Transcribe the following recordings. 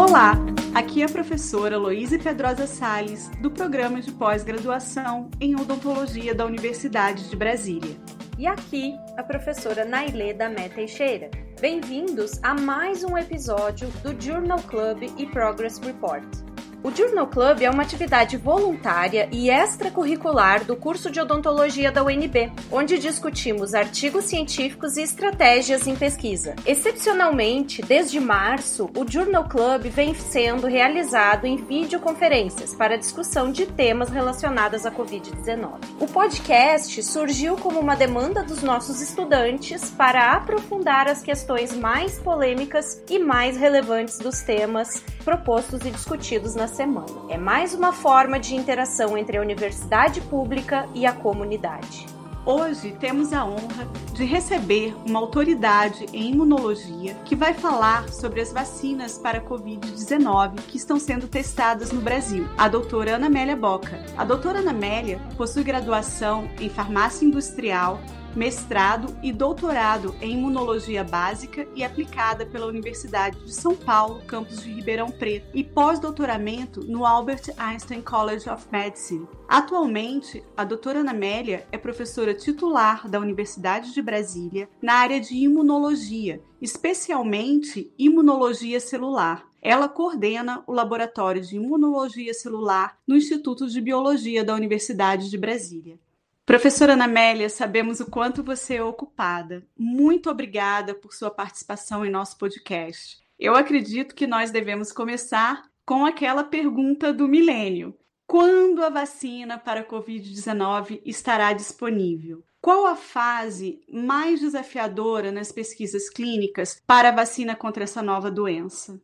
Olá, aqui é a professora Loíse Pedrosa Sales, do programa de pós-graduação em odontologia da Universidade de Brasília. E aqui a professora Nailê da Mé Teixeira. Bem-vindos a mais um episódio do Journal Club e Progress Report. O Journal Club é uma atividade voluntária e extracurricular do curso de odontologia da UNB, onde discutimos artigos científicos e estratégias em pesquisa. Excepcionalmente, desde março, o Journal Club vem sendo realizado em videoconferências para discussão de temas relacionados à Covid-19. O podcast surgiu como uma demanda dos nossos estudantes para aprofundar as questões mais polêmicas e mais relevantes dos temas propostos e discutidos na semana. É mais uma forma de interação entre a universidade pública e a comunidade. Hoje temos a honra de receber uma autoridade em imunologia que vai falar sobre as vacinas para a Covid-19 que estão sendo testadas no Brasil, a doutora Ana Amélia Boca. A doutora Ana Amélia possui graduação em farmácia industrial mestrado e doutorado em imunologia básica e aplicada pela Universidade de São Paulo, campus de Ribeirão Preto, e pós-doutoramento no Albert Einstein College of Medicine. Atualmente, a doutora Ana Amélia é professora titular da Universidade de Brasília na área de imunologia, especialmente imunologia celular. Ela coordena o Laboratório de Imunologia Celular no Instituto de Biologia da Universidade de Brasília. Professora Ana Amélia, sabemos o quanto você é ocupada. Muito obrigada por sua participação em nosso podcast. Eu acredito que nós devemos começar com aquela pergunta do milênio: quando a vacina para a Covid-19 estará disponível? Qual a fase mais desafiadora nas pesquisas clínicas para a vacina contra essa nova doença?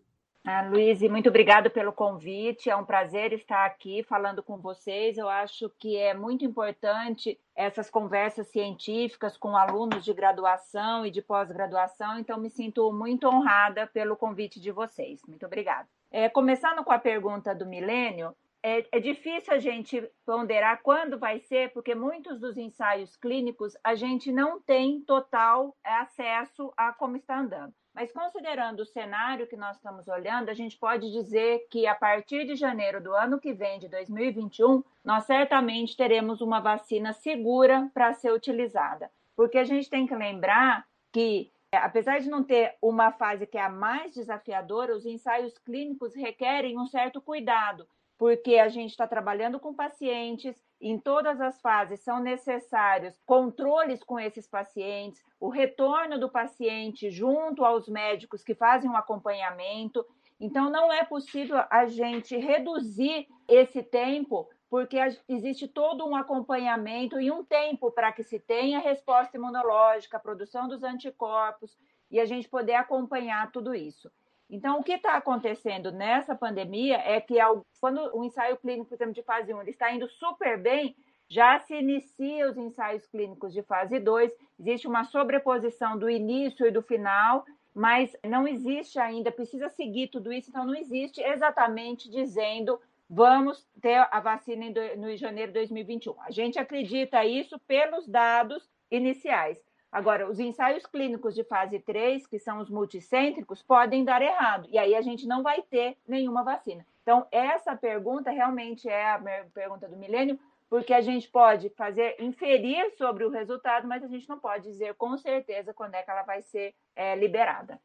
Ah, Luiz, muito obrigado pelo convite. É um prazer estar aqui falando com vocês. Eu acho que é muito importante essas conversas científicas com alunos de graduação e de pós-graduação, então me sinto muito honrada pelo convite de vocês. Muito obrigada. É, começando com a pergunta do milênio, é, é, difícil a gente ponderar quando vai ser, porque muitos dos ensaios clínicos a gente não tem total acesso a como está andando. Mas considerando o cenário que nós estamos olhando, a gente pode dizer que a partir de janeiro do ano que vem, de 2021, nós certamente teremos uma vacina segura para ser utilizada. Porque a gente tem que lembrar que, apesar de não ter uma fase que é a mais desafiadora, os ensaios clínicos requerem um certo cuidado, porque a gente está trabalhando com pacientes, em todas as fases são necessários controles com esses pacientes, o retorno do paciente junto aos médicos que fazem um acompanhamento. Então, não é possível a gente reduzir esse tempo, porque existe todo um acompanhamento e um tempo para que se tenha resposta imunológica, produção dos anticorpos e a gente poder acompanhar tudo isso. Então, o que está acontecendo nessa pandemia é que, quando o ensaio clínico, por exemplo, de fase 1 ele está indo super bem, já se inicia os ensaios clínicos de fase 2, existe uma sobreposição do início e do final, mas não existe ainda, precisa seguir tudo isso, então não existe exatamente dizendo vamos ter a vacina em, no janeiro de 2021. A gente acredita isso pelos dados iniciais. Agora, os ensaios clínicos de fase 3, que são os multicêntricos, podem dar errado, e aí a gente não vai ter nenhuma vacina. Então, essa pergunta realmente é a pergunta do milênio, porque a gente pode fazer, inferir sobre o resultado, mas a gente não pode dizer com certeza quando é que ela vai ser é, liberada.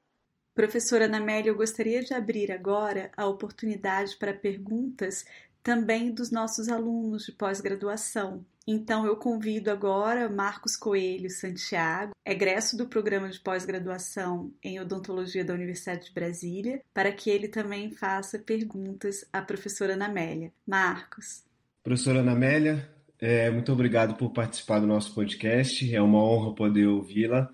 Professora Anamélia, eu gostaria de abrir agora a oportunidade para perguntas também dos nossos alunos de pós-graduação. Então eu convido agora Marcos Coelho Santiago, egresso do programa de pós-graduação em odontologia da Universidade de Brasília, para que ele também faça perguntas à professora Anamélia. Marcos. Professora Anamélia, é, muito obrigado por participar do nosso podcast. É uma honra poder ouvi-la.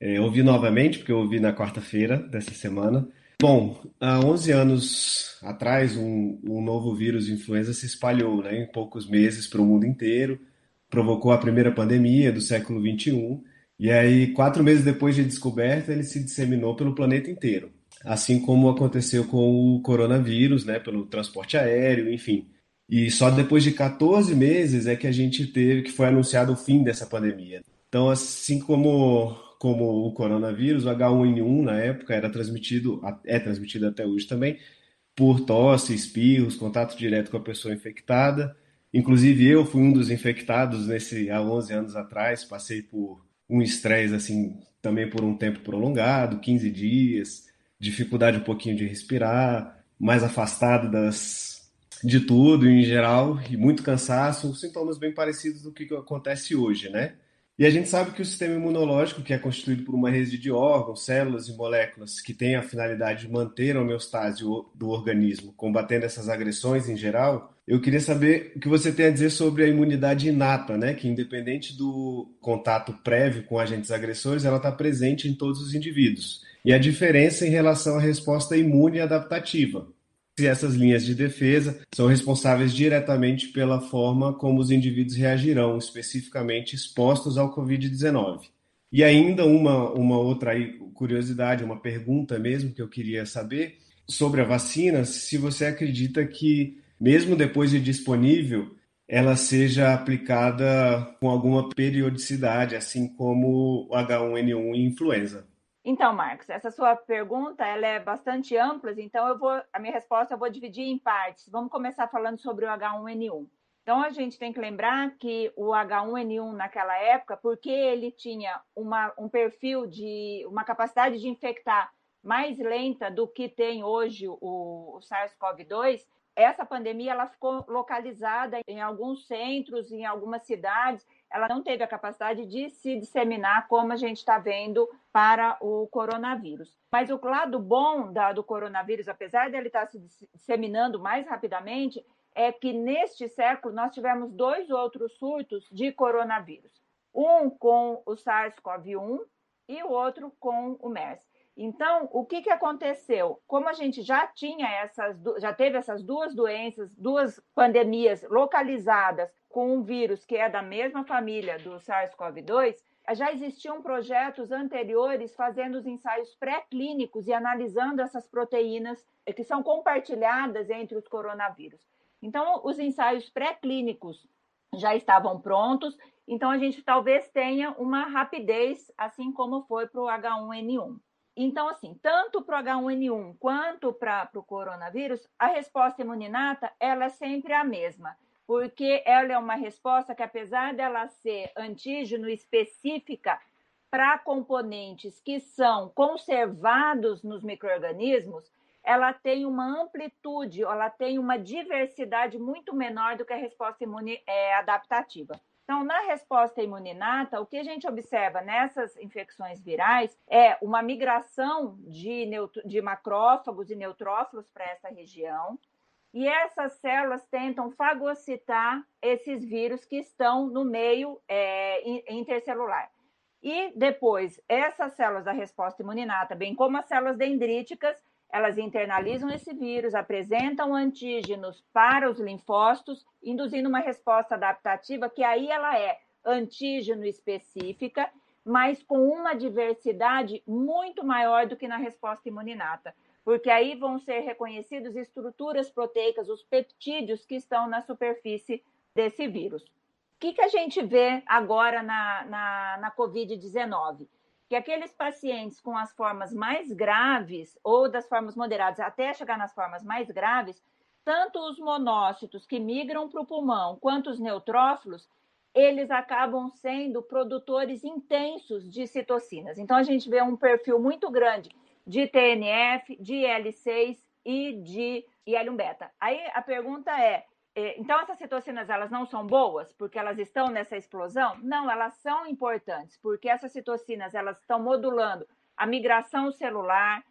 É, ouvi novamente, porque eu ouvi na quarta-feira dessa semana. Bom, há 11 anos atrás, um, um novo vírus de influenza se espalhou né, em poucos meses para o mundo inteiro, provocou a primeira pandemia do século XXI, e aí, quatro meses depois de descoberta, ele se disseminou pelo planeta inteiro. Assim como aconteceu com o coronavírus, né, pelo transporte aéreo, enfim. E só depois de 14 meses é que a gente teve, que foi anunciado o fim dessa pandemia. Então, assim como como o coronavírus, o H1N1 na época era transmitido, é transmitido até hoje também, por tosse, espirros, contato direto com a pessoa infectada. Inclusive eu fui um dos infectados nesse há 11 anos atrás, passei por um estresse assim também por um tempo prolongado, 15 dias, dificuldade um pouquinho de respirar, mais afastado das de tudo em geral e muito cansaço, sintomas bem parecidos do que acontece hoje, né? E a gente sabe que o sistema imunológico, que é constituído por uma rede de órgãos, células e moléculas que tem a finalidade de manter a homeostase do organismo, combatendo essas agressões em geral, eu queria saber o que você tem a dizer sobre a imunidade inata, né? Que independente do contato prévio com agentes agressores, ela está presente em todos os indivíduos. E a diferença em relação à resposta imune adaptativa se essas linhas de defesa são responsáveis diretamente pela forma como os indivíduos reagirão, especificamente expostos ao Covid-19. E ainda uma, uma outra curiosidade, uma pergunta mesmo que eu queria saber sobre a vacina, se você acredita que, mesmo depois de disponível, ela seja aplicada com alguma periodicidade, assim como o H1N1 e influenza. Então, Marcos, essa sua pergunta ela é bastante ampla, então eu vou a minha resposta eu vou dividir em partes. Vamos começar falando sobre o H1N1. Então a gente tem que lembrar que o H1N1 naquela época, porque ele tinha uma, um perfil de uma capacidade de infectar mais lenta do que tem hoje o, o SARS-CoV-2, essa pandemia ela ficou localizada em alguns centros, em algumas cidades, ela não teve a capacidade de se disseminar como a gente está vendo para o coronavírus. Mas o lado bom da, do coronavírus, apesar dele estar tá se disseminando mais rapidamente, é que neste século nós tivemos dois outros surtos de coronavírus. Um com o SARS-CoV-1 e o outro com o MERS. Então, o que, que aconteceu? Como a gente já tinha essas, já teve essas duas doenças, duas pandemias localizadas com um vírus que é da mesma família do SARS-CoV-2, já existiam projetos anteriores fazendo os ensaios pré-clínicos e analisando essas proteínas que são compartilhadas entre os coronavírus. Então, os ensaios pré-clínicos já estavam prontos, então a gente talvez tenha uma rapidez, assim como foi para o H1N1. Então, assim, tanto para o H1N1 quanto para o coronavírus, a resposta imuninata ela é sempre a mesma, porque ela é uma resposta que, apesar dela ser antígeno específica para componentes que são conservados nos micro-organismos, ela tem uma amplitude, ela tem uma diversidade muito menor do que a resposta imune é, adaptativa. Então, na resposta imuninata, o que a gente observa nessas infecções virais é uma migração de, de macrófagos e neutrófilos para essa região, e essas células tentam fagocitar esses vírus que estão no meio é, intercelular. E depois, essas células da resposta imuninata, bem como as células dendríticas, elas internalizam esse vírus, apresentam antígenos para os linfócitos, induzindo uma resposta adaptativa que aí ela é antígeno específica, mas com uma diversidade muito maior do que na resposta imuninata, porque aí vão ser reconhecidos estruturas proteicas, os peptídeos que estão na superfície desse vírus. O que, que a gente vê agora na, na, na Covid-19? que aqueles pacientes com as formas mais graves ou das formas moderadas até chegar nas formas mais graves, tanto os monócitos que migram para o pulmão quanto os neutrófilos, eles acabam sendo produtores intensos de citocinas. Então a gente vê um perfil muito grande de TNF, de L6 e de IL-1 beta. Aí a pergunta é: é, então, essas citocinas, elas não são boas porque elas estão nessa explosão? Não, elas são importantes, porque essas citocinas, elas estão modulando a migração celular,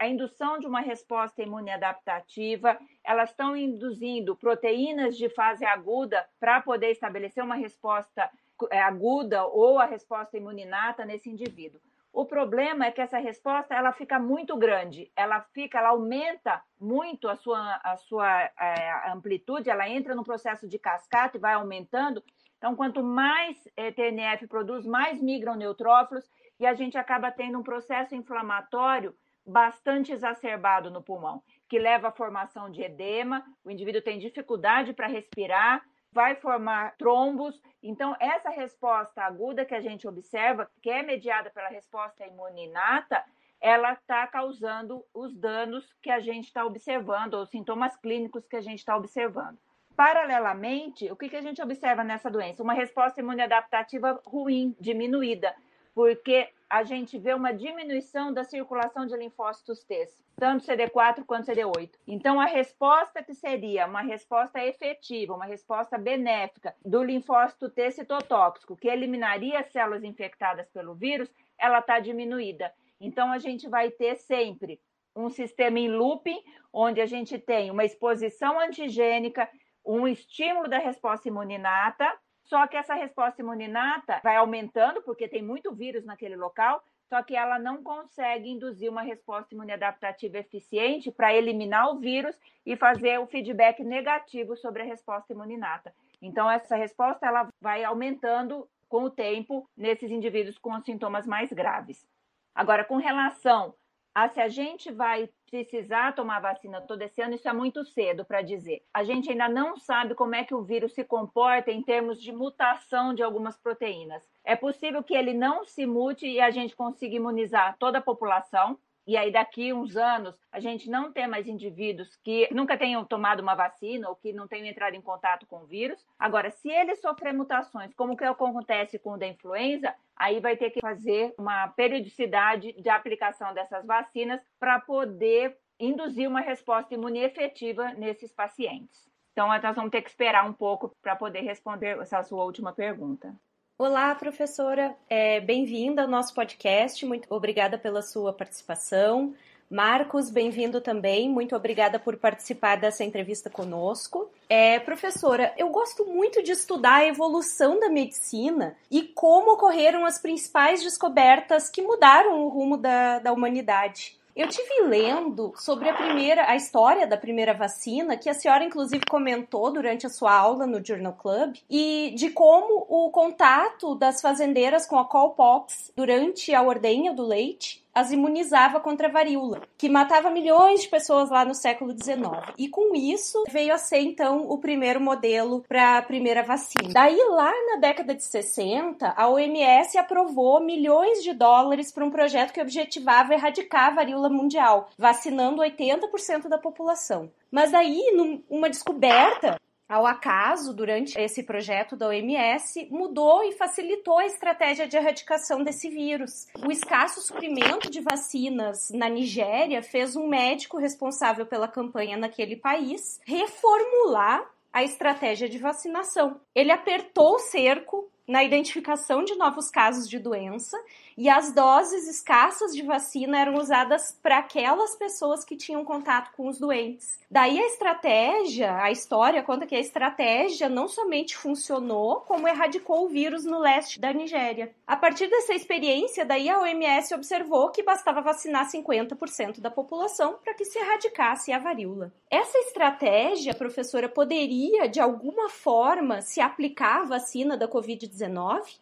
a indução de uma resposta imune adaptativa, elas estão induzindo proteínas de fase aguda para poder estabelecer uma resposta é, aguda ou a resposta imuninata nesse indivíduo. O problema é que essa resposta ela fica muito grande, ela fica, ela aumenta muito a sua, a sua é, amplitude, ela entra no processo de cascata e vai aumentando. Então, quanto mais é, TNF produz, mais migram neutrófilos e a gente acaba tendo um processo inflamatório bastante exacerbado no pulmão, que leva à formação de edema, o indivíduo tem dificuldade para respirar, vai formar trombos. Então, essa resposta aguda que a gente observa, que é mediada pela resposta imuninata, ela está causando os danos que a gente está observando, ou sintomas clínicos que a gente está observando. Paralelamente, o que, que a gente observa nessa doença? Uma resposta imunoadaptativa ruim, diminuída, porque a gente vê uma diminuição da circulação de linfócitos T, tanto CD4 quanto CD8. Então, a resposta que seria uma resposta efetiva, uma resposta benéfica do linfócito T citotóxico, que eliminaria as células infectadas pelo vírus, ela está diminuída. Então, a gente vai ter sempre um sistema em looping, onde a gente tem uma exposição antigênica, um estímulo da resposta imuninata, só que essa resposta imuninata vai aumentando, porque tem muito vírus naquele local, só que ela não consegue induzir uma resposta imunadaptativa eficiente para eliminar o vírus e fazer o feedback negativo sobre a resposta imuninata. Então, essa resposta ela vai aumentando com o tempo nesses indivíduos com sintomas mais graves. Agora, com relação a se a gente vai precisar tomar vacina todo esse ano, isso é muito cedo para dizer. A gente ainda não sabe como é que o vírus se comporta em termos de mutação de algumas proteínas. É possível que ele não se mute e a gente consiga imunizar toda a população, e aí daqui uns anos a gente não tem mais indivíduos que nunca tenham tomado uma vacina ou que não tenham entrado em contato com o vírus. Agora, se ele sofrer mutações, como que acontece com o da influenza, aí vai ter que fazer uma periodicidade de aplicação dessas vacinas para poder induzir uma resposta imune efetiva nesses pacientes. Então, nós vamos ter que esperar um pouco para poder responder essa sua última pergunta. Olá, professora. É, Bem-vinda ao nosso podcast. Muito obrigada pela sua participação. Marcos, bem-vindo também. Muito obrigada por participar dessa entrevista conosco. É, professora, eu gosto muito de estudar a evolução da medicina e como ocorreram as principais descobertas que mudaram o rumo da, da humanidade. Eu tive lendo sobre a primeira, a história da primeira vacina, que a senhora inclusive comentou durante a sua aula no Journal Club, e de como o contato das fazendeiras com a cowpox durante a ordenha do leite as imunizava contra a varíola, que matava milhões de pessoas lá no século XIX. E com isso veio a ser então o primeiro modelo para a primeira vacina. Daí lá na década de 60, a OMS aprovou milhões de dólares para um projeto que objetivava erradicar a varíola mundial, vacinando 80% da população. Mas daí, numa descoberta ao acaso, durante esse projeto da OMS, mudou e facilitou a estratégia de erradicação desse vírus. O escasso suprimento de vacinas na Nigéria fez um médico responsável pela campanha naquele país reformular a estratégia de vacinação. Ele apertou o cerco na identificação de novos casos de doença e as doses escassas de vacina eram usadas para aquelas pessoas que tinham contato com os doentes. Daí a estratégia, a história conta que a estratégia não somente funcionou, como erradicou o vírus no leste da Nigéria. A partir dessa experiência, daí a OMS observou que bastava vacinar 50% da população para que se erradicasse a varíola. Essa estratégia, professora, poderia de alguma forma se aplicar à vacina da COVID-19?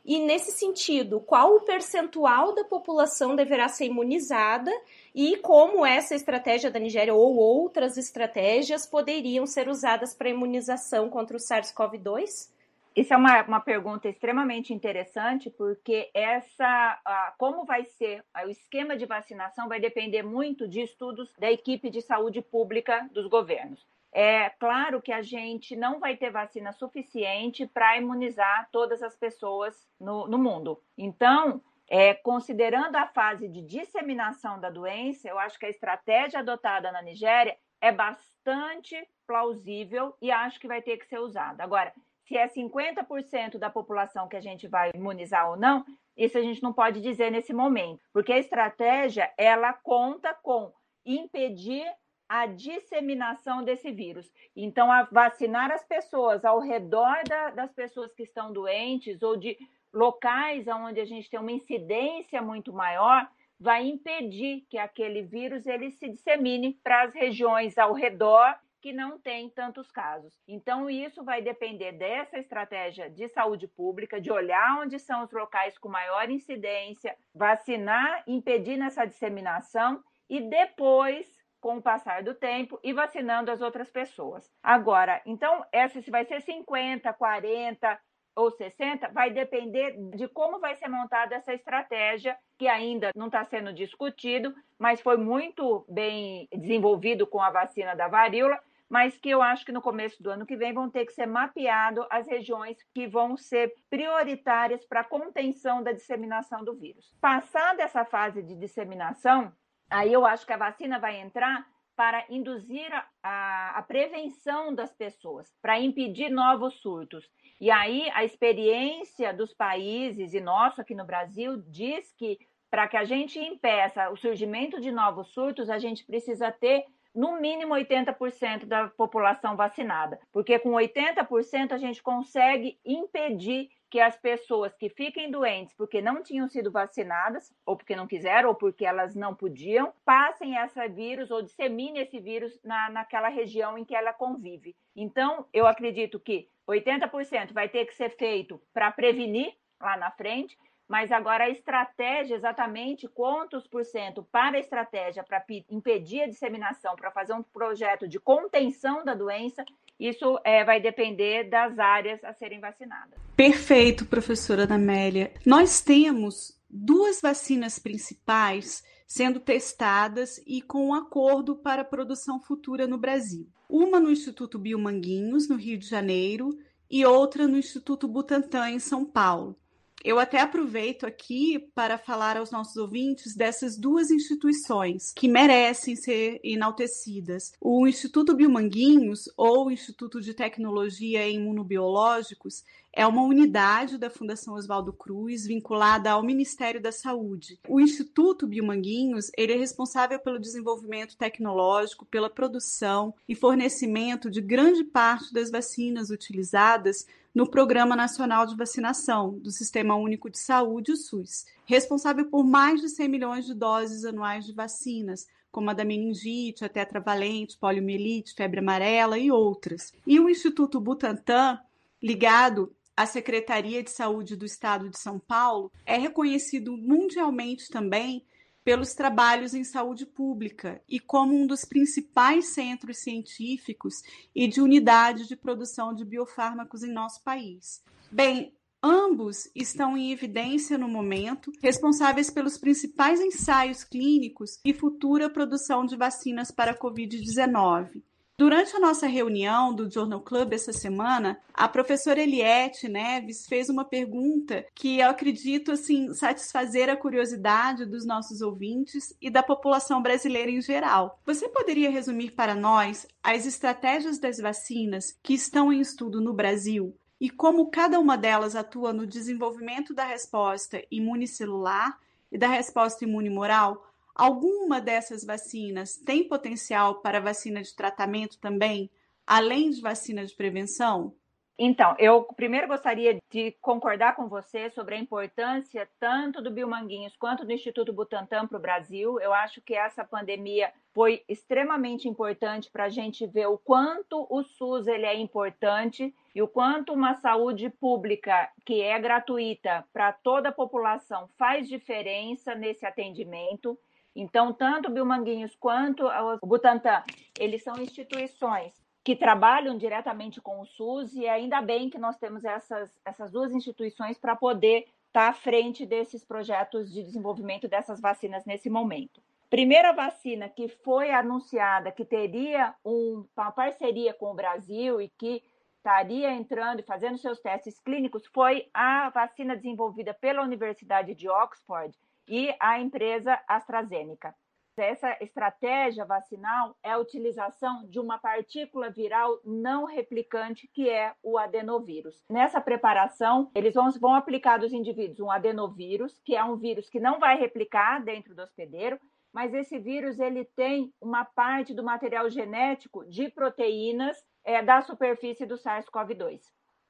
E nesse sentido, qual o percentual da população deverá ser imunizada e como essa estratégia da Nigéria ou outras estratégias poderiam ser usadas para imunização contra o SARS-CoV-2? Isso é uma, uma pergunta extremamente interessante, porque essa, como vai ser o esquema de vacinação vai depender muito de estudos da equipe de saúde pública dos governos. É claro que a gente não vai ter vacina suficiente para imunizar todas as pessoas no, no mundo. Então, é, considerando a fase de disseminação da doença, eu acho que a estratégia adotada na Nigéria é bastante plausível e acho que vai ter que ser usada. Agora, se é 50% da população que a gente vai imunizar ou não, isso a gente não pode dizer nesse momento, porque a estratégia ela conta com impedir a disseminação desse vírus. Então, vacinar as pessoas ao redor da, das pessoas que estão doentes ou de locais onde a gente tem uma incidência muito maior, vai impedir que aquele vírus ele se dissemine para as regiões ao redor que não tem tantos casos. Então, isso vai depender dessa estratégia de saúde pública, de olhar onde são os locais com maior incidência, vacinar, impedir nessa disseminação e depois, com o passar do tempo, ir vacinando as outras pessoas. Agora, então, essa se vai ser 50, 40, ou 60 vai depender de como vai ser montada essa estratégia, que ainda não está sendo discutido, mas foi muito bem desenvolvido com a vacina da varíola mas que eu acho que no começo do ano que vem vão ter que ser mapeado as regiões que vão ser prioritárias para a contenção da disseminação do vírus. Passada essa fase de disseminação, aí eu acho que a vacina vai entrar para induzir a, a, a prevenção das pessoas, para impedir novos surtos. E aí a experiência dos países e nosso aqui no Brasil diz que para que a gente impeça o surgimento de novos surtos, a gente precisa ter no mínimo 80% da população vacinada, porque com 80% a gente consegue impedir que as pessoas que fiquem doentes porque não tinham sido vacinadas, ou porque não quiseram, ou porque elas não podiam, passem esse vírus ou disseminem esse vírus na, naquela região em que ela convive. Então, eu acredito que 80% vai ter que ser feito para prevenir lá na frente, mas agora a estratégia, exatamente quantos por cento para a estratégia para impedir a disseminação, para fazer um projeto de contenção da doença, isso é, vai depender das áreas a serem vacinadas. Perfeito, professora Anamélia. Nós temos duas vacinas principais sendo testadas e com um acordo para produção futura no Brasil. Uma no Instituto Biomanguinhos, no Rio de Janeiro, e outra no Instituto Butantan, em São Paulo. Eu até aproveito aqui para falar aos nossos ouvintes dessas duas instituições que merecem ser enaltecidas. O Instituto Biomanguinhos, ou Instituto de Tecnologia em Imunobiológicos, é uma unidade da Fundação Oswaldo Cruz vinculada ao Ministério da Saúde. O Instituto Biomanguinhos ele é responsável pelo desenvolvimento tecnológico, pela produção e fornecimento de grande parte das vacinas utilizadas no Programa Nacional de Vacinação do Sistema Único de Saúde, o SUS, responsável por mais de 100 milhões de doses anuais de vacinas, como a da meningite, a tetravalente, poliomielite, febre amarela e outras. E o Instituto Butantan, ligado a Secretaria de Saúde do Estado de São Paulo é reconhecido mundialmente também pelos trabalhos em saúde pública e como um dos principais centros científicos e de unidade de produção de biofármacos em nosso país. Bem, ambos estão em evidência no momento, responsáveis pelos principais ensaios clínicos e futura produção de vacinas para a Covid-19. Durante a nossa reunião do Journal Club essa semana, a professora Eliette Neves fez uma pergunta que eu acredito assim satisfazer a curiosidade dos nossos ouvintes e da população brasileira em geral. Você poderia resumir para nós as estratégias das vacinas que estão em estudo no Brasil e como cada uma delas atua no desenvolvimento da resposta imunicelular e da resposta imunimoral? Alguma dessas vacinas tem potencial para vacina de tratamento também, além de vacina de prevenção? Então, eu primeiro gostaria de concordar com você sobre a importância tanto do Biomanguinhos quanto do Instituto Butantan para o Brasil. Eu acho que essa pandemia foi extremamente importante para a gente ver o quanto o SUS ele é importante e o quanto uma saúde pública que é gratuita para toda a população faz diferença nesse atendimento. Então, tanto o Biomanguinhos quanto o Butantan, eles são instituições que trabalham diretamente com o SUS e ainda bem que nós temos essas, essas duas instituições para poder estar tá à frente desses projetos de desenvolvimento dessas vacinas nesse momento. Primeira vacina que foi anunciada que teria um, uma parceria com o Brasil e que estaria entrando e fazendo seus testes clínicos foi a vacina desenvolvida pela Universidade de Oxford, e a empresa AstraZeneca. Essa estratégia vacinal é a utilização de uma partícula viral não replicante, que é o adenovírus. Nessa preparação, eles vão, vão aplicar dos indivíduos um adenovírus, que é um vírus que não vai replicar dentro do hospedeiro, mas esse vírus ele tem uma parte do material genético de proteínas é, da superfície do SARS-CoV-2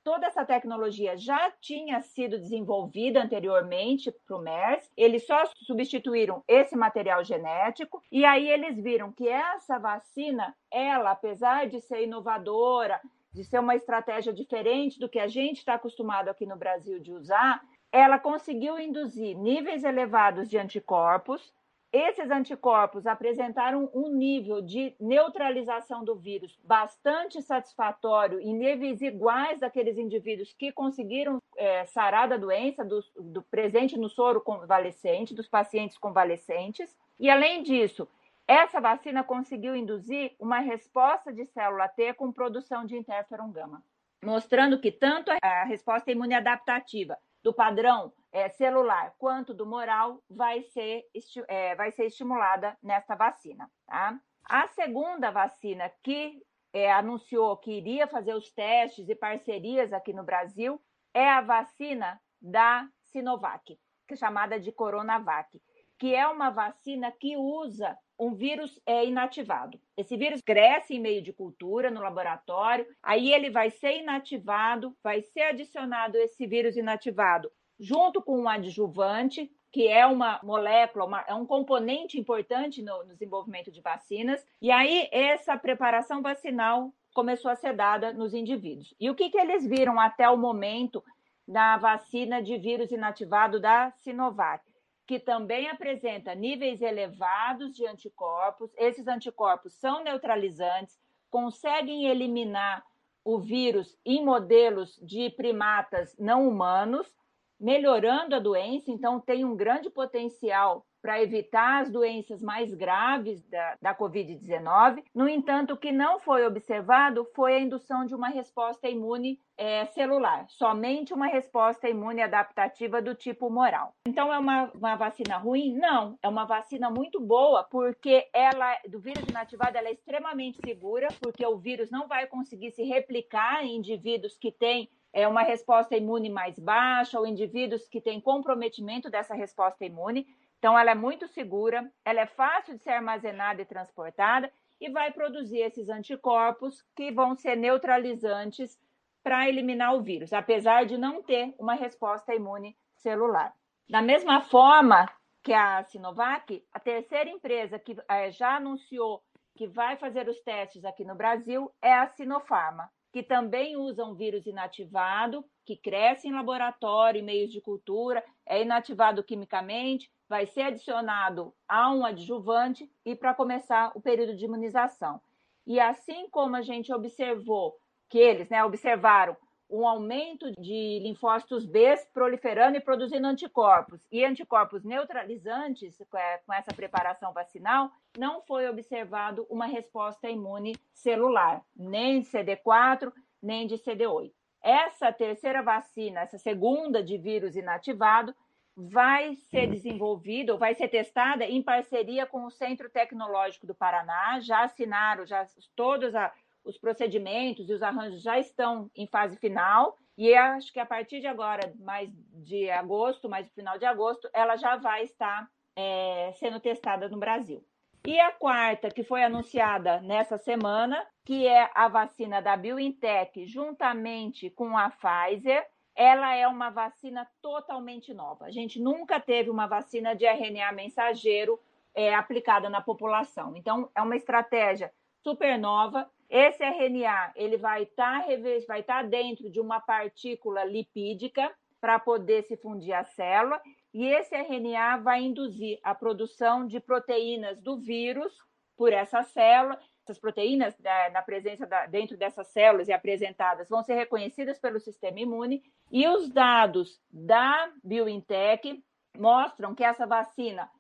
toda essa tecnologia já tinha sido desenvolvida anteriormente para o MERS, eles só substituíram esse material genético e aí eles viram que essa vacina, ela, apesar de ser inovadora, de ser uma estratégia diferente do que a gente está acostumado aqui no Brasil de usar, ela conseguiu induzir níveis elevados de anticorpos esses anticorpos apresentaram um nível de neutralização do vírus bastante satisfatório em níveis iguais daqueles indivíduos que conseguiram é, sarar da doença, do, do presente no soro convalescente, dos pacientes convalescentes. E, além disso, essa vacina conseguiu induzir uma resposta de célula T com produção de interferon gama, mostrando que tanto a resposta imune adaptativa do padrão é, celular quanto do moral vai ser, é, vai ser estimulada nesta vacina. Tá? A segunda vacina que é, anunciou que iria fazer os testes e parcerias aqui no Brasil é a vacina da Sinovac, que é chamada de Coronavac, que é uma vacina que usa um vírus é inativado. Esse vírus cresce em meio de cultura, no laboratório, aí ele vai ser inativado, vai ser adicionado esse vírus inativado junto com um adjuvante, que é uma molécula, uma, é um componente importante no, no desenvolvimento de vacinas. E aí, essa preparação vacinal começou a ser dada nos indivíduos. E o que, que eles viram até o momento da vacina de vírus inativado da Sinovac? Que também apresenta níveis elevados de anticorpos. Esses anticorpos são neutralizantes, conseguem eliminar o vírus em modelos de primatas não humanos melhorando a doença, então tem um grande potencial para evitar as doenças mais graves da, da Covid-19. No entanto, o que não foi observado foi a indução de uma resposta imune é, celular, somente uma resposta imune adaptativa do tipo moral. Então, é uma, uma vacina ruim? Não, é uma vacina muito boa, porque ela, do vírus inativado, ela é extremamente segura, porque o vírus não vai conseguir se replicar em indivíduos que têm é uma resposta imune mais baixa ou indivíduos que têm comprometimento dessa resposta imune. Então, ela é muito segura, ela é fácil de ser armazenada e transportada e vai produzir esses anticorpos que vão ser neutralizantes para eliminar o vírus, apesar de não ter uma resposta imune celular. Da mesma forma que a Sinovac, a terceira empresa que é, já anunciou que vai fazer os testes aqui no Brasil é a Sinopharma que também usam vírus inativado, que cresce em laboratório, em meios de cultura, é inativado quimicamente, vai ser adicionado a um adjuvante e para começar o período de imunização. E assim como a gente observou que eles né, observaram um aumento de linfócitos B proliferando e produzindo anticorpos e anticorpos neutralizantes é, com essa preparação vacinal, não foi observado uma resposta imune celular, nem de CD4, nem de CD8. Essa terceira vacina, essa segunda de vírus inativado, vai ser desenvolvida ou vai ser testada em parceria com o Centro Tecnológico do Paraná. Já assinaram já todos a, os procedimentos e os arranjos já estão em fase final. E acho que a partir de agora, mais de agosto, mais no final de agosto, ela já vai estar é, sendo testada no Brasil. E a quarta, que foi anunciada nessa semana, que é a vacina da BioNTech, juntamente com a Pfizer, ela é uma vacina totalmente nova. A gente nunca teve uma vacina de RNA mensageiro é, aplicada na população. Então, é uma estratégia super nova. Esse RNA ele vai estar tá, vai tá dentro de uma partícula lipídica para poder se fundir a célula, e esse RNA vai induzir a produção de proteínas do vírus por essa célula. Essas proteínas, na presença da, dentro dessas células e apresentadas, vão ser reconhecidas pelo sistema imune, e os dados da BioNTech mostram que essa vacina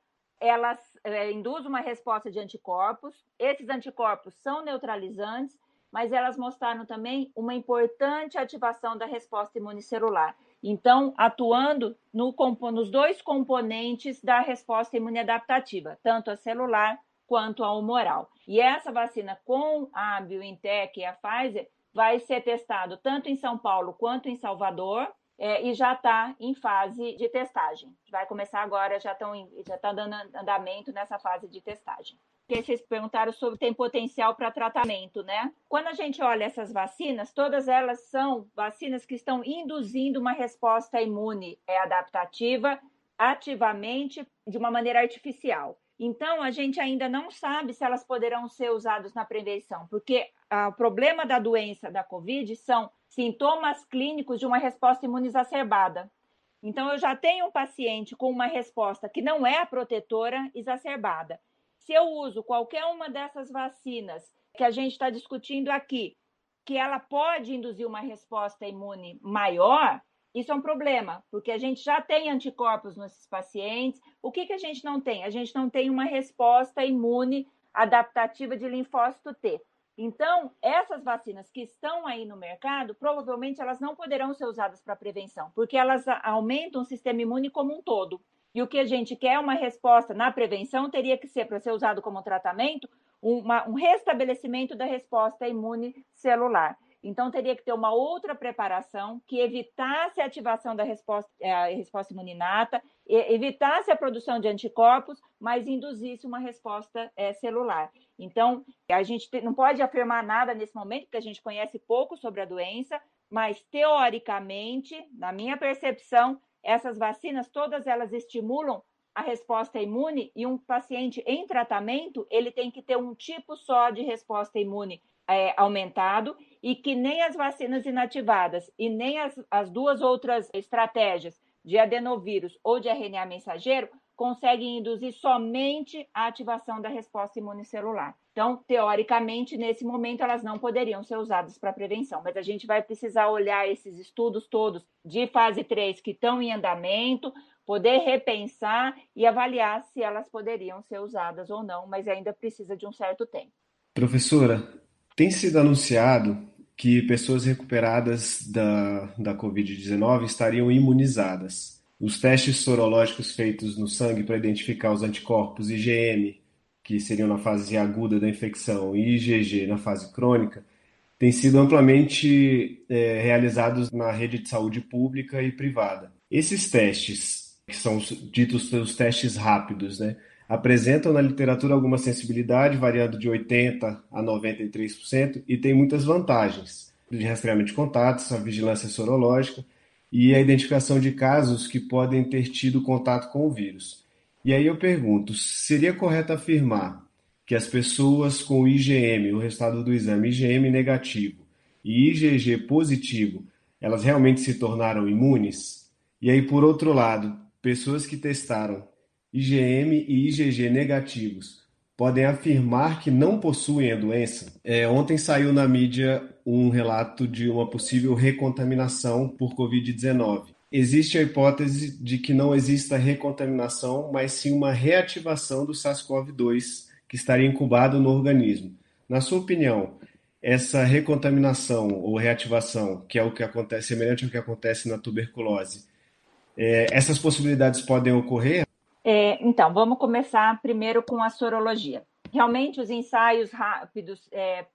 ela é, induz uma resposta de anticorpos. Esses anticorpos são neutralizantes, mas elas mostraram também uma importante ativação da resposta imunicelular. Então, atuando no, nos dois componentes da resposta imune adaptativa, tanto a celular quanto a humoral. E essa vacina com a BioNTech e a Pfizer vai ser testado tanto em São Paulo quanto em Salvador, é, e já está em fase de testagem. Vai começar agora, já estão já está dando andamento nessa fase de testagem. Porque vocês perguntaram sobre tem potencial para tratamento, né? Quando a gente olha essas vacinas, todas elas são vacinas que estão induzindo uma resposta imune é, adaptativa ativamente de uma maneira artificial. Então, a gente ainda não sabe se elas poderão ser usadas na prevenção, porque ah, o problema da doença da Covid são sintomas clínicos de uma resposta imune exacerbada. Então, eu já tenho um paciente com uma resposta que não é a protetora exacerbada. Se eu uso qualquer uma dessas vacinas que a gente está discutindo aqui, que ela pode induzir uma resposta imune maior, isso é um problema, porque a gente já tem anticorpos nesses pacientes. O que, que a gente não tem? A gente não tem uma resposta imune adaptativa de linfócito T. Então, essas vacinas que estão aí no mercado, provavelmente elas não poderão ser usadas para prevenção, porque elas aumentam o sistema imune como um todo. E o que a gente quer é uma resposta na prevenção, teria que ser, para ser usado como tratamento, uma, um restabelecimento da resposta imune celular. Então, teria que ter uma outra preparação que evitasse a ativação da resposta, a resposta imuninata, evitasse a produção de anticorpos, mas induzisse uma resposta é, celular. Então, a gente não pode afirmar nada nesse momento, porque a gente conhece pouco sobre a doença, mas teoricamente, na minha percepção, essas vacinas, todas elas estimulam a resposta imune e um paciente em tratamento, ele tem que ter um tipo só de resposta imune é, aumentado e que nem as vacinas inativadas e nem as, as duas outras estratégias de adenovírus ou de RNA mensageiro conseguem induzir somente a ativação da resposta imunicelular. Então, teoricamente, nesse momento, elas não poderiam ser usadas para prevenção, mas a gente vai precisar olhar esses estudos todos de fase 3 que estão em andamento, poder repensar e avaliar se elas poderiam ser usadas ou não, mas ainda precisa de um certo tempo. Professora, tem sido anunciado que pessoas recuperadas da, da Covid-19 estariam imunizadas. Os testes sorológicos feitos no sangue para identificar os anticorpos IgM, que seriam na fase aguda da infecção, e IgG na fase crônica, têm sido amplamente é, realizados na rede de saúde pública e privada. Esses testes, que são ditos os testes rápidos, né, apresentam na literatura alguma sensibilidade, variando de 80% a 93%, e tem muitas vantagens de rastreamento de contatos, a vigilância sorológica e a identificação de casos que podem ter tido contato com o vírus. E aí eu pergunto, seria correto afirmar que as pessoas com IgM, o resultado do exame IgM negativo e IgG positivo, elas realmente se tornaram imunes? E aí, por outro lado, pessoas que testaram IgM e IgG negativos podem afirmar que não possuem a doença. É, ontem saiu na mídia um relato de uma possível recontaminação por Covid-19. Existe a hipótese de que não exista recontaminação, mas sim uma reativação do SARS-CoV-2 que estaria incubado no organismo. Na sua opinião, essa recontaminação ou reativação, que é o que acontece, semelhante ao que acontece na tuberculose, é, essas possibilidades podem ocorrer? É, então, vamos começar primeiro com a sorologia. Realmente, os ensaios rápidos é,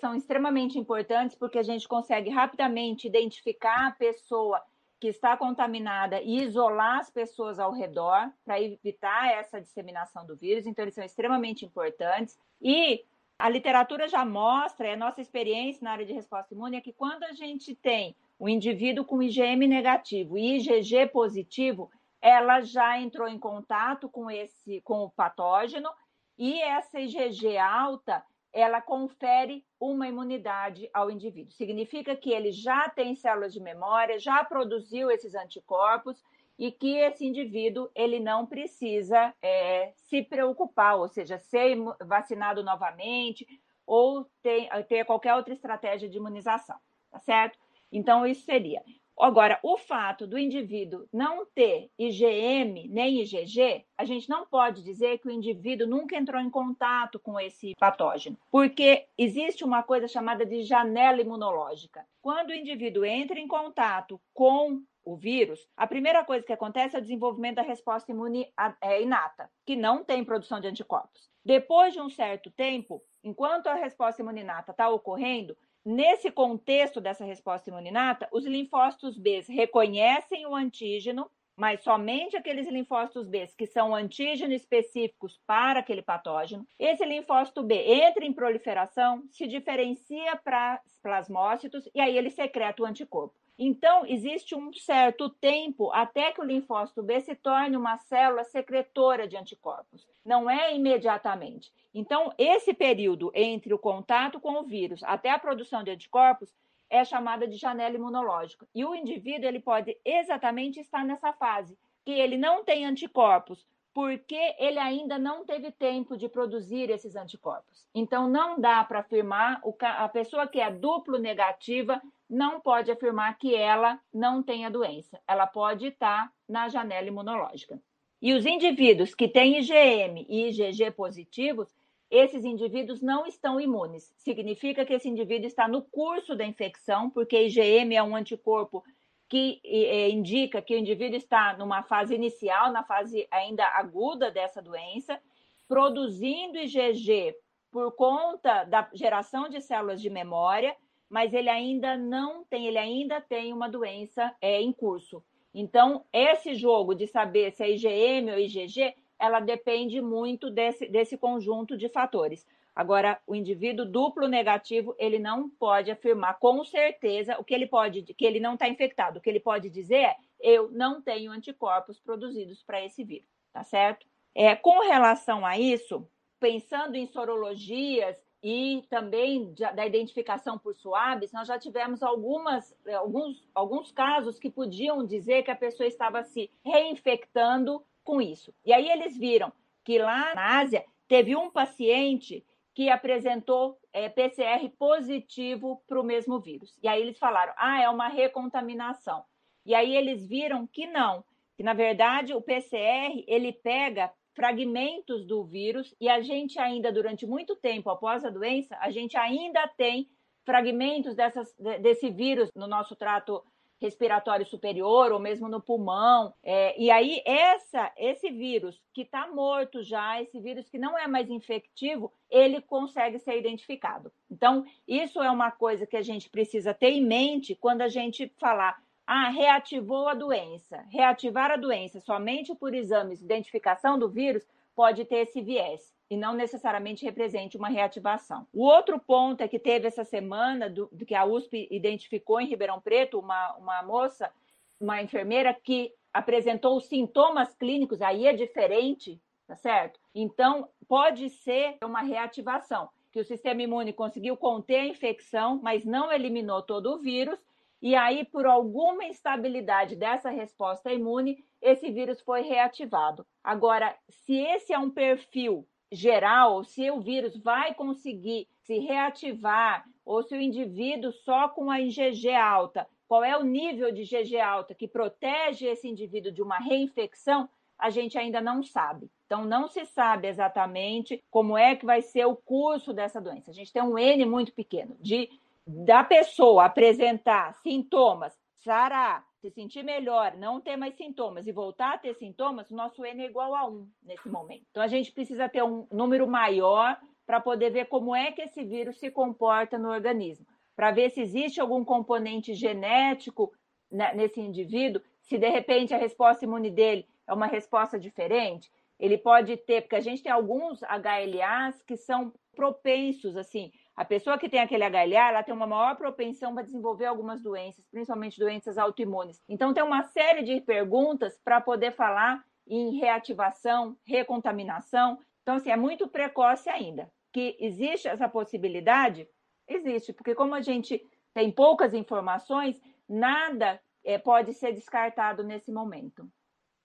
são extremamente importantes porque a gente consegue rapidamente identificar a pessoa que está contaminada e isolar as pessoas ao redor para evitar essa disseminação do vírus. Então, eles são extremamente importantes. E a literatura já mostra, é a nossa experiência na área de resposta imune, é que quando a gente tem o um indivíduo com IgM negativo e IgG positivo, ela já entrou em contato com esse com o patógeno e essa IgG alta ela confere uma imunidade ao indivíduo. Significa que ele já tem células de memória, já produziu esses anticorpos e que esse indivíduo ele não precisa é, se preocupar, ou seja, ser vacinado novamente ou ter, ter qualquer outra estratégia de imunização, tá certo? Então, isso seria. Agora, o fato do indivíduo não ter IgM nem IgG, a gente não pode dizer que o indivíduo nunca entrou em contato com esse patógeno, porque existe uma coisa chamada de janela imunológica. Quando o indivíduo entra em contato com o vírus, a primeira coisa que acontece é o desenvolvimento da resposta imune é, inata, que não tem produção de anticorpos. Depois de um certo tempo, enquanto a resposta imune inata está ocorrendo, Nesse contexto dessa resposta imuninata, os linfócitos B reconhecem o antígeno, mas somente aqueles linfócitos B que são antígeno específicos para aquele patógeno. Esse linfócito B entra em proliferação, se diferencia para plasmócitos e aí ele secreta o anticorpo. Então, existe um certo tempo até que o linfócito B se torne uma célula secretora de anticorpos. Não é imediatamente. Então, esse período entre o contato com o vírus até a produção de anticorpos é chamada de janela imunológica. E o indivíduo ele pode exatamente estar nessa fase, que ele não tem anticorpos, porque ele ainda não teve tempo de produzir esses anticorpos. Então, não dá para afirmar, a pessoa que é duplo negativa não pode afirmar que ela não tem a doença. Ela pode estar na janela imunológica. E os indivíduos que têm IgM e IgG positivos, esses indivíduos não estão imunes. Significa que esse indivíduo está no curso da infecção, porque IgM é um anticorpo que é, indica que o indivíduo está numa fase inicial, na fase ainda aguda dessa doença, produzindo IgG por conta da geração de células de memória, mas ele ainda não tem, ele ainda tem uma doença é, em curso. Então, esse jogo de saber se é IgM ou IgG, ela depende muito desse, desse conjunto de fatores. Agora, o indivíduo duplo negativo, ele não pode afirmar com certeza o que ele pode, que ele não está infectado. O que ele pode dizer é: eu não tenho anticorpos produzidos para esse vírus, tá certo? É, com relação a isso, pensando em sorologias e também da identificação por suaves, nós já tivemos algumas, alguns, alguns casos que podiam dizer que a pessoa estava se reinfectando com isso. E aí eles viram que lá na Ásia teve um paciente que apresentou é, PCR positivo para o mesmo vírus. E aí eles falaram, ah, é uma recontaminação. E aí eles viram que não, que na verdade o PCR ele pega fragmentos do vírus e a gente ainda durante muito tempo após a doença, a gente ainda tem fragmentos dessas, desse vírus no nosso trato respiratório superior ou mesmo no pulmão. É, e aí, essa, esse vírus que está morto já, esse vírus que não é mais infectivo, ele consegue ser identificado. Então, isso é uma coisa que a gente precisa ter em mente quando a gente falar. Ah, reativou a doença. Reativar a doença somente por exames de identificação do vírus pode ter esse viés e não necessariamente represente uma reativação. O outro ponto é que teve essa semana, do, do que a USP identificou em Ribeirão Preto, uma, uma moça, uma enfermeira que apresentou sintomas clínicos, aí é diferente, tá certo? Então, pode ser uma reativação, que o sistema imune conseguiu conter a infecção, mas não eliminou todo o vírus, e aí, por alguma instabilidade dessa resposta imune, esse vírus foi reativado. Agora, se esse é um perfil geral, se o vírus vai conseguir se reativar ou se o indivíduo só com a IgG alta, qual é o nível de IgG alta que protege esse indivíduo de uma reinfecção, a gente ainda não sabe. Então, não se sabe exatamente como é que vai ser o curso dessa doença. A gente tem um N muito pequeno de da pessoa apresentar sintomas, sarar, se sentir melhor, não ter mais sintomas e voltar a ter sintomas, o nosso N é igual a 1 nesse momento. Então, a gente precisa ter um número maior para poder ver como é que esse vírus se comporta no organismo, para ver se existe algum componente genético nesse indivíduo, se de repente a resposta imune dele é uma resposta diferente. Ele pode ter, porque a gente tem alguns HLAs que são propensos, assim, a pessoa que tem aquele HLA, ela tem uma maior propensão para desenvolver algumas doenças, principalmente doenças autoimunes. Então, tem uma série de perguntas para poder falar em reativação, recontaminação. Então, assim, é muito precoce ainda. Que existe essa possibilidade? Existe, porque como a gente tem poucas informações, nada é, pode ser descartado nesse momento.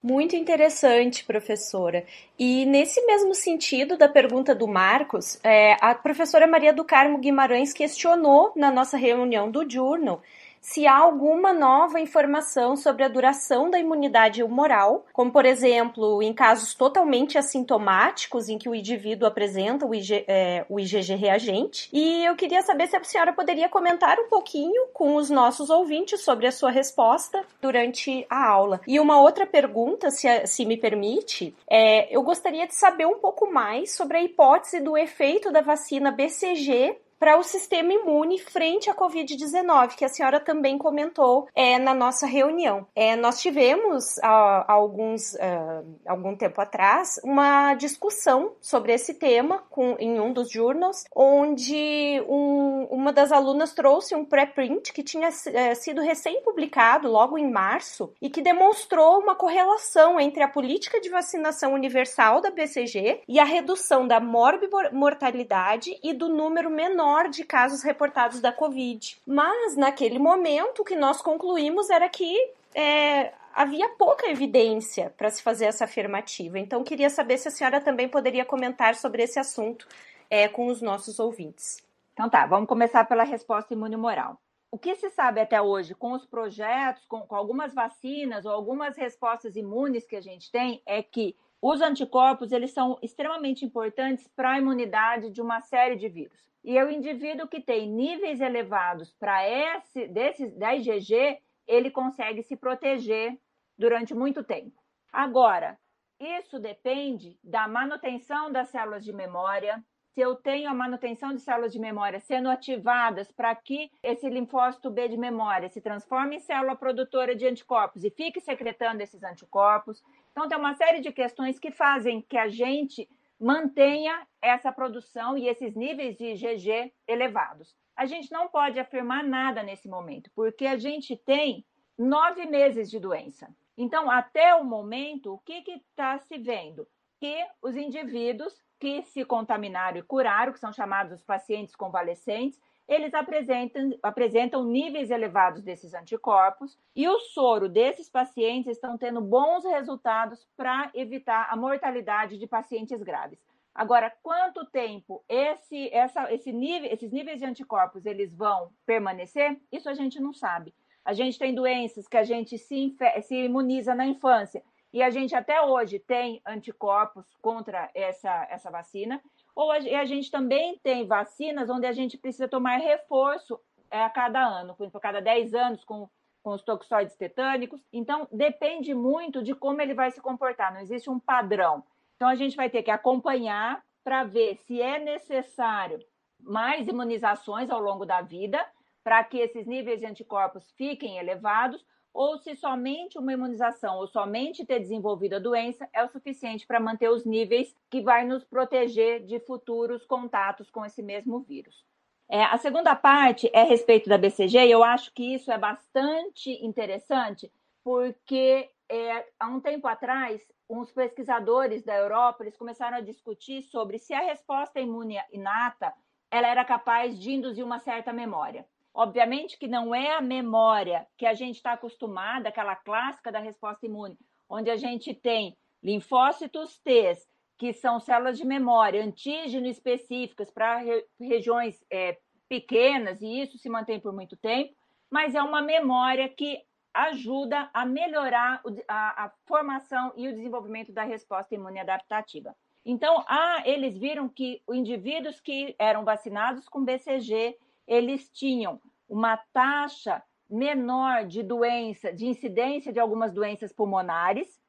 Muito interessante, professora. E nesse mesmo sentido da pergunta do Marcos, é, a professora Maria do Carmo Guimarães questionou na nossa reunião do Journal se há alguma nova informação sobre a duração da imunidade humoral, como por exemplo em casos totalmente assintomáticos em que o indivíduo apresenta o, IG, é, o IgG reagente. E eu queria saber se a senhora poderia comentar um pouquinho com os nossos ouvintes sobre a sua resposta durante a aula. E uma outra pergunta, se, se me permite, é, eu gostaria de saber um pouco mais sobre a hipótese do efeito da vacina BCG para o sistema imune frente à Covid-19, que a senhora também comentou é, na nossa reunião. É, nós tivemos, há, alguns, uh, algum tempo atrás, uma discussão sobre esse tema com, em um dos journals, onde um, uma das alunas trouxe um pré-print que tinha é, sido recém-publicado logo em março e que demonstrou uma correlação entre a política de vacinação universal da BCG e a redução da morbimortalidade e do número menor menor de casos reportados da Covid. Mas, naquele momento, o que nós concluímos era que é, havia pouca evidência para se fazer essa afirmativa. Então, queria saber se a senhora também poderia comentar sobre esse assunto é, com os nossos ouvintes. Então tá, vamos começar pela resposta imunomoral. O que se sabe até hoje com os projetos, com, com algumas vacinas ou algumas respostas imunes que a gente tem, é que os anticorpos eles são extremamente importantes para a imunidade de uma série de vírus. E o indivíduo que tem níveis elevados para esse desses da IgG, ele consegue se proteger durante muito tempo. Agora, isso depende da manutenção das células de memória. Se eu tenho a manutenção de células de memória sendo ativadas para que esse linfócito B de memória se transforme em célula produtora de anticorpos e fique secretando esses anticorpos. Então, tem uma série de questões que fazem que a gente mantenha essa produção e esses níveis de IgG elevados. A gente não pode afirmar nada nesse momento, porque a gente tem nove meses de doença. Então, até o momento, o que está se vendo? Que os indivíduos que se contaminaram e curaram, que são chamados os pacientes convalescentes, eles apresentam, apresentam níveis elevados desses anticorpos e o soro desses pacientes estão tendo bons resultados para evitar a mortalidade de pacientes graves. Agora, quanto tempo esse, essa, esse nível, esses níveis de anticorpos eles vão permanecer? Isso a gente não sabe. A gente tem doenças que a gente se, se imuniza na infância e a gente até hoje tem anticorpos contra essa, essa vacina, ou a, a gente também tem vacinas onde a gente precisa tomar reforço é, a cada ano, por exemplo, a cada 10 anos com, com os toxoides tetânicos. Então, depende muito de como ele vai se comportar, não existe um padrão. Então, a gente vai ter que acompanhar para ver se é necessário mais imunizações ao longo da vida para que esses níveis de anticorpos fiquem elevados, ou se somente uma imunização ou somente ter desenvolvido a doença é o suficiente para manter os níveis que vai nos proteger de futuros contatos com esse mesmo vírus. É, a segunda parte é a respeito da BCG, e eu acho que isso é bastante interessante, porque é, há um tempo atrás, uns pesquisadores da Europa eles começaram a discutir sobre se a resposta imune inata ela era capaz de induzir uma certa memória. Obviamente que não é a memória que a gente está acostumada, aquela clássica da resposta imune, onde a gente tem linfócitos T, que são células de memória, antígeno específicas para re regiões é, pequenas, e isso se mantém por muito tempo, mas é uma memória que ajuda a melhorar a, a formação e o desenvolvimento da resposta imune adaptativa. Então, ah, eles viram que indivíduos que eram vacinados com BCG eles tinham uma taxa menor de doença, de incidência de algumas doenças pulmonares,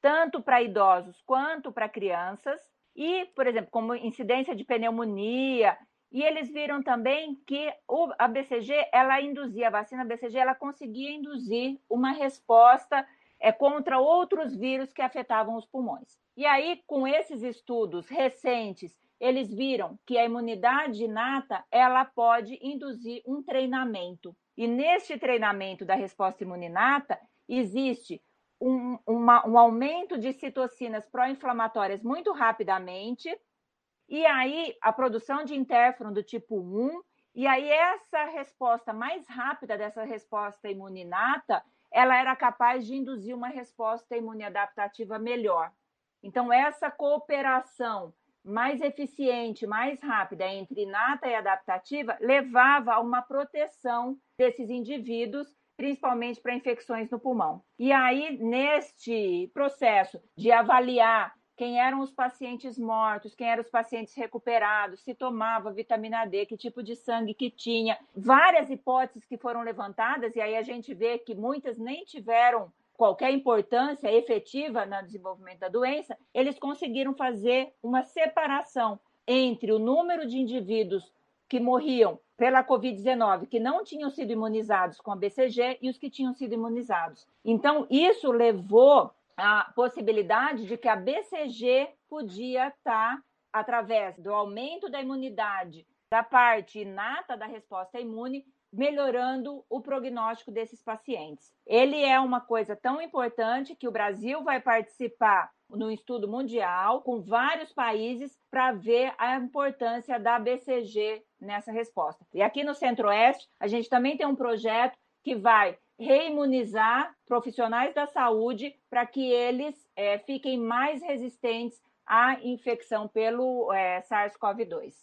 tanto para idosos quanto para crianças, e, por exemplo, como incidência de pneumonia. E eles viram também que a BCG, ela induzia, a vacina BCG, ela conseguia induzir uma resposta é, contra outros vírus que afetavam os pulmões. E aí, com esses estudos recentes eles viram que a imunidade inata ela pode induzir um treinamento. E neste treinamento da resposta imuninata existe um, uma, um aumento de citocinas pró-inflamatórias muito rapidamente, e aí a produção de interferon do tipo 1, e aí essa resposta mais rápida dessa resposta imuninata, ela era capaz de induzir uma resposta imune adaptativa melhor. Então, essa cooperação mais eficiente, mais rápida entre inata e adaptativa, levava a uma proteção desses indivíduos, principalmente para infecções no pulmão. E aí, neste processo de avaliar quem eram os pacientes mortos, quem eram os pacientes recuperados, se tomava vitamina D, que tipo de sangue que tinha, várias hipóteses que foram levantadas, e aí a gente vê que muitas nem tiveram qualquer importância efetiva no desenvolvimento da doença, eles conseguiram fazer uma separação entre o número de indivíduos que morriam pela Covid-19 que não tinham sido imunizados com a BCG e os que tinham sido imunizados. Então, isso levou à possibilidade de que a BCG podia estar, através do aumento da imunidade da parte inata da resposta imune, melhorando o prognóstico desses pacientes. Ele é uma coisa tão importante que o Brasil vai participar no estudo mundial com vários países para ver a importância da BCG nessa resposta. E aqui no Centro-Oeste, a gente também tem um projeto que vai reimunizar profissionais da saúde para que eles é, fiquem mais resistentes à infecção pelo é, SARS-CoV-2.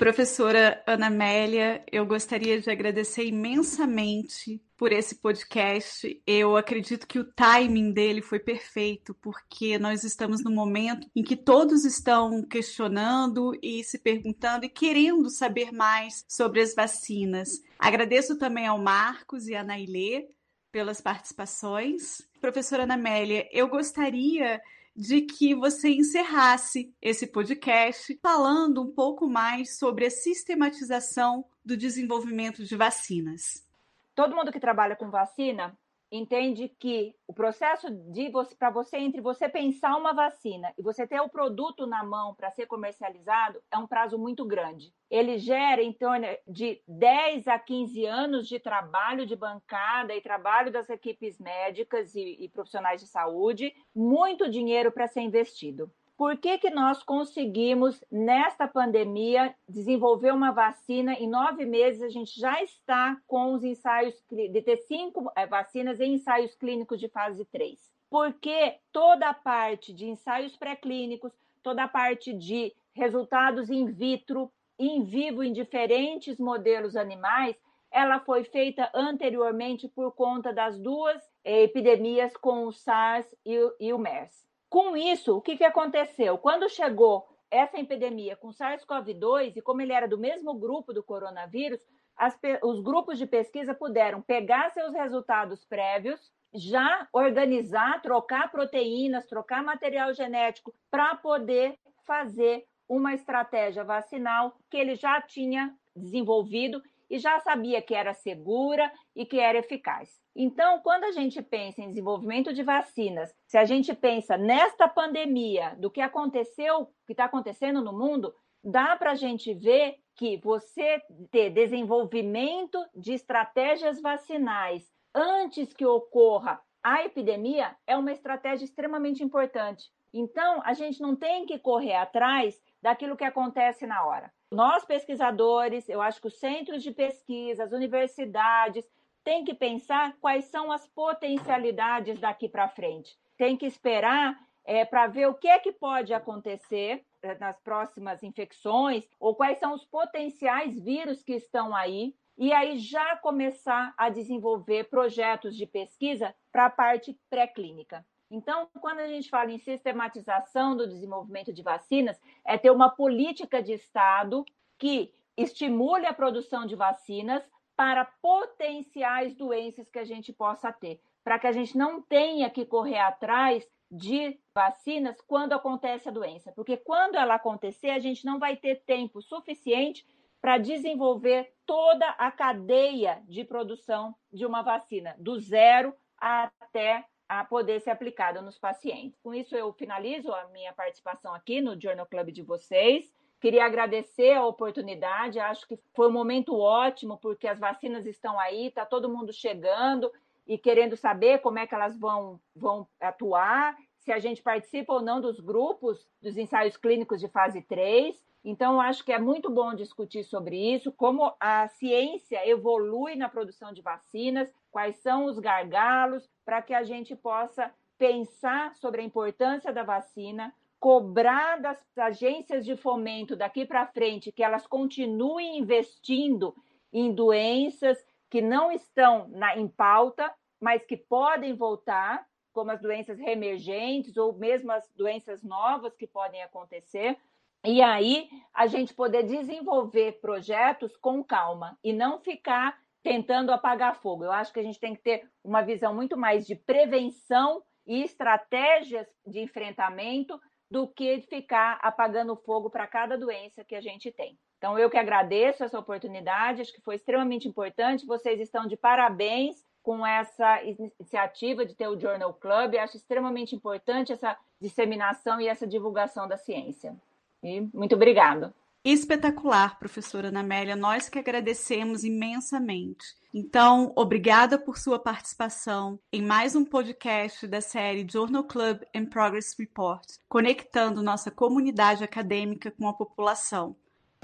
Professora Ana Amélia, eu gostaria de agradecer imensamente por esse podcast. Eu acredito que o timing dele foi perfeito, porque nós estamos no momento em que todos estão questionando e se perguntando e querendo saber mais sobre as vacinas. Agradeço também ao Marcos e à Nailê pelas participações. Professora Ana Amélia, eu gostaria de que você encerrasse esse podcast falando um pouco mais sobre a sistematização do desenvolvimento de vacinas. Todo mundo que trabalha com vacina entende que o processo de para você entre você pensar uma vacina e você ter o produto na mão para ser comercializado é um prazo muito grande. Ele gera em torno de 10 a 15 anos de trabalho de bancada e trabalho das equipes médicas e, e profissionais de saúde, muito dinheiro para ser investido por que, que nós conseguimos, nesta pandemia, desenvolver uma vacina? Em nove meses, a gente já está com os ensaios, de ter cinco eh, vacinas em ensaios clínicos de fase 3. Porque toda a parte de ensaios pré-clínicos, toda a parte de resultados in vitro, in vivo, em diferentes modelos animais, ela foi feita anteriormente por conta das duas eh, epidemias com o SARS e o, e o MERS. Com isso, o que, que aconteceu? Quando chegou essa epidemia com SARS-CoV-2, e como ele era do mesmo grupo do coronavírus, as, os grupos de pesquisa puderam pegar seus resultados prévios, já organizar, trocar proteínas, trocar material genético para poder fazer uma estratégia vacinal que ele já tinha desenvolvido e já sabia que era segura e que era eficaz. Então, quando a gente pensa em desenvolvimento de vacinas, se a gente pensa nesta pandemia, do que aconteceu, que está acontecendo no mundo, dá para a gente ver que você ter desenvolvimento de estratégias vacinais antes que ocorra a epidemia é uma estratégia extremamente importante. Então, a gente não tem que correr atrás daquilo que acontece na hora. Nós, pesquisadores, eu acho que os centros de pesquisa, as universidades, têm que pensar quais são as potencialidades daqui para frente. Tem que esperar é, para ver o que é que pode acontecer é, nas próximas infecções ou quais são os potenciais vírus que estão aí e aí já começar a desenvolver projetos de pesquisa para a parte pré-clínica. Então, quando a gente fala em sistematização do desenvolvimento de vacinas, é ter uma política de Estado que estimule a produção de vacinas para potenciais doenças que a gente possa ter, para que a gente não tenha que correr atrás de vacinas quando acontece a doença, porque quando ela acontecer, a gente não vai ter tempo suficiente para desenvolver toda a cadeia de produção de uma vacina, do zero até a poder ser aplicada nos pacientes. Com isso, eu finalizo a minha participação aqui no Journal Club de vocês. Queria agradecer a oportunidade, acho que foi um momento ótimo, porque as vacinas estão aí, está todo mundo chegando e querendo saber como é que elas vão, vão atuar, se a gente participa ou não dos grupos dos ensaios clínicos de fase 3. Então, acho que é muito bom discutir sobre isso, como a ciência evolui na produção de vacinas, quais são os gargalos, para que a gente possa pensar sobre a importância da vacina, cobrar das agências de fomento daqui para frente que elas continuem investindo em doenças que não estão na, em pauta, mas que podem voltar, como as doenças reemergentes ou mesmo as doenças novas que podem acontecer. E aí a gente poder desenvolver projetos com calma e não ficar tentando apagar fogo. Eu acho que a gente tem que ter uma visão muito mais de prevenção e estratégias de enfrentamento do que ficar apagando fogo para cada doença que a gente tem. Então, eu que agradeço essa oportunidade, acho que foi extremamente importante. Vocês estão de parabéns com essa iniciativa de ter o Journal Club. Acho extremamente importante essa disseminação e essa divulgação da ciência. E muito obrigado. Espetacular, professora Ana Amélia. Nós que agradecemos imensamente. Então, obrigada por sua participação em mais um podcast da série Journal Club and Progress Report, conectando nossa comunidade acadêmica com a população.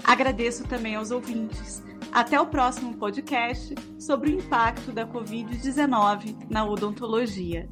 Agradeço também aos ouvintes. Até o próximo podcast sobre o impacto da Covid-19 na odontologia.